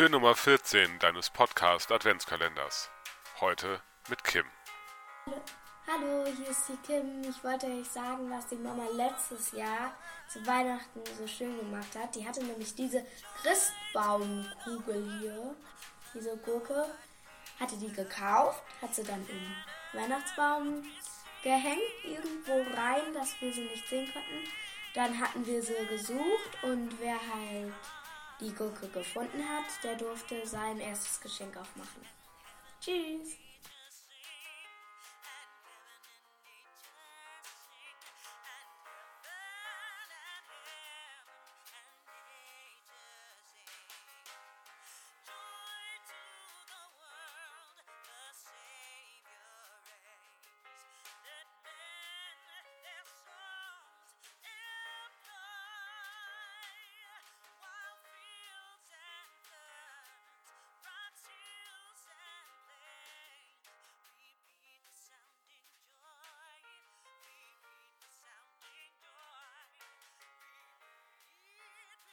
Tür Nummer 14 deines Podcast Adventskalenders. Heute mit Kim. Hallo, hier ist die Kim. Ich wollte euch sagen, was die Mama letztes Jahr zu Weihnachten so schön gemacht hat. Die hatte nämlich diese Christbaumkugel hier, diese Gurke, hatte die gekauft, hat sie dann im Weihnachtsbaum gehängt, irgendwo rein, dass wir sie nicht sehen konnten. Dann hatten wir sie gesucht und wer halt die Gurke gefunden hat, der durfte sein erstes Geschenk aufmachen. Tschüss!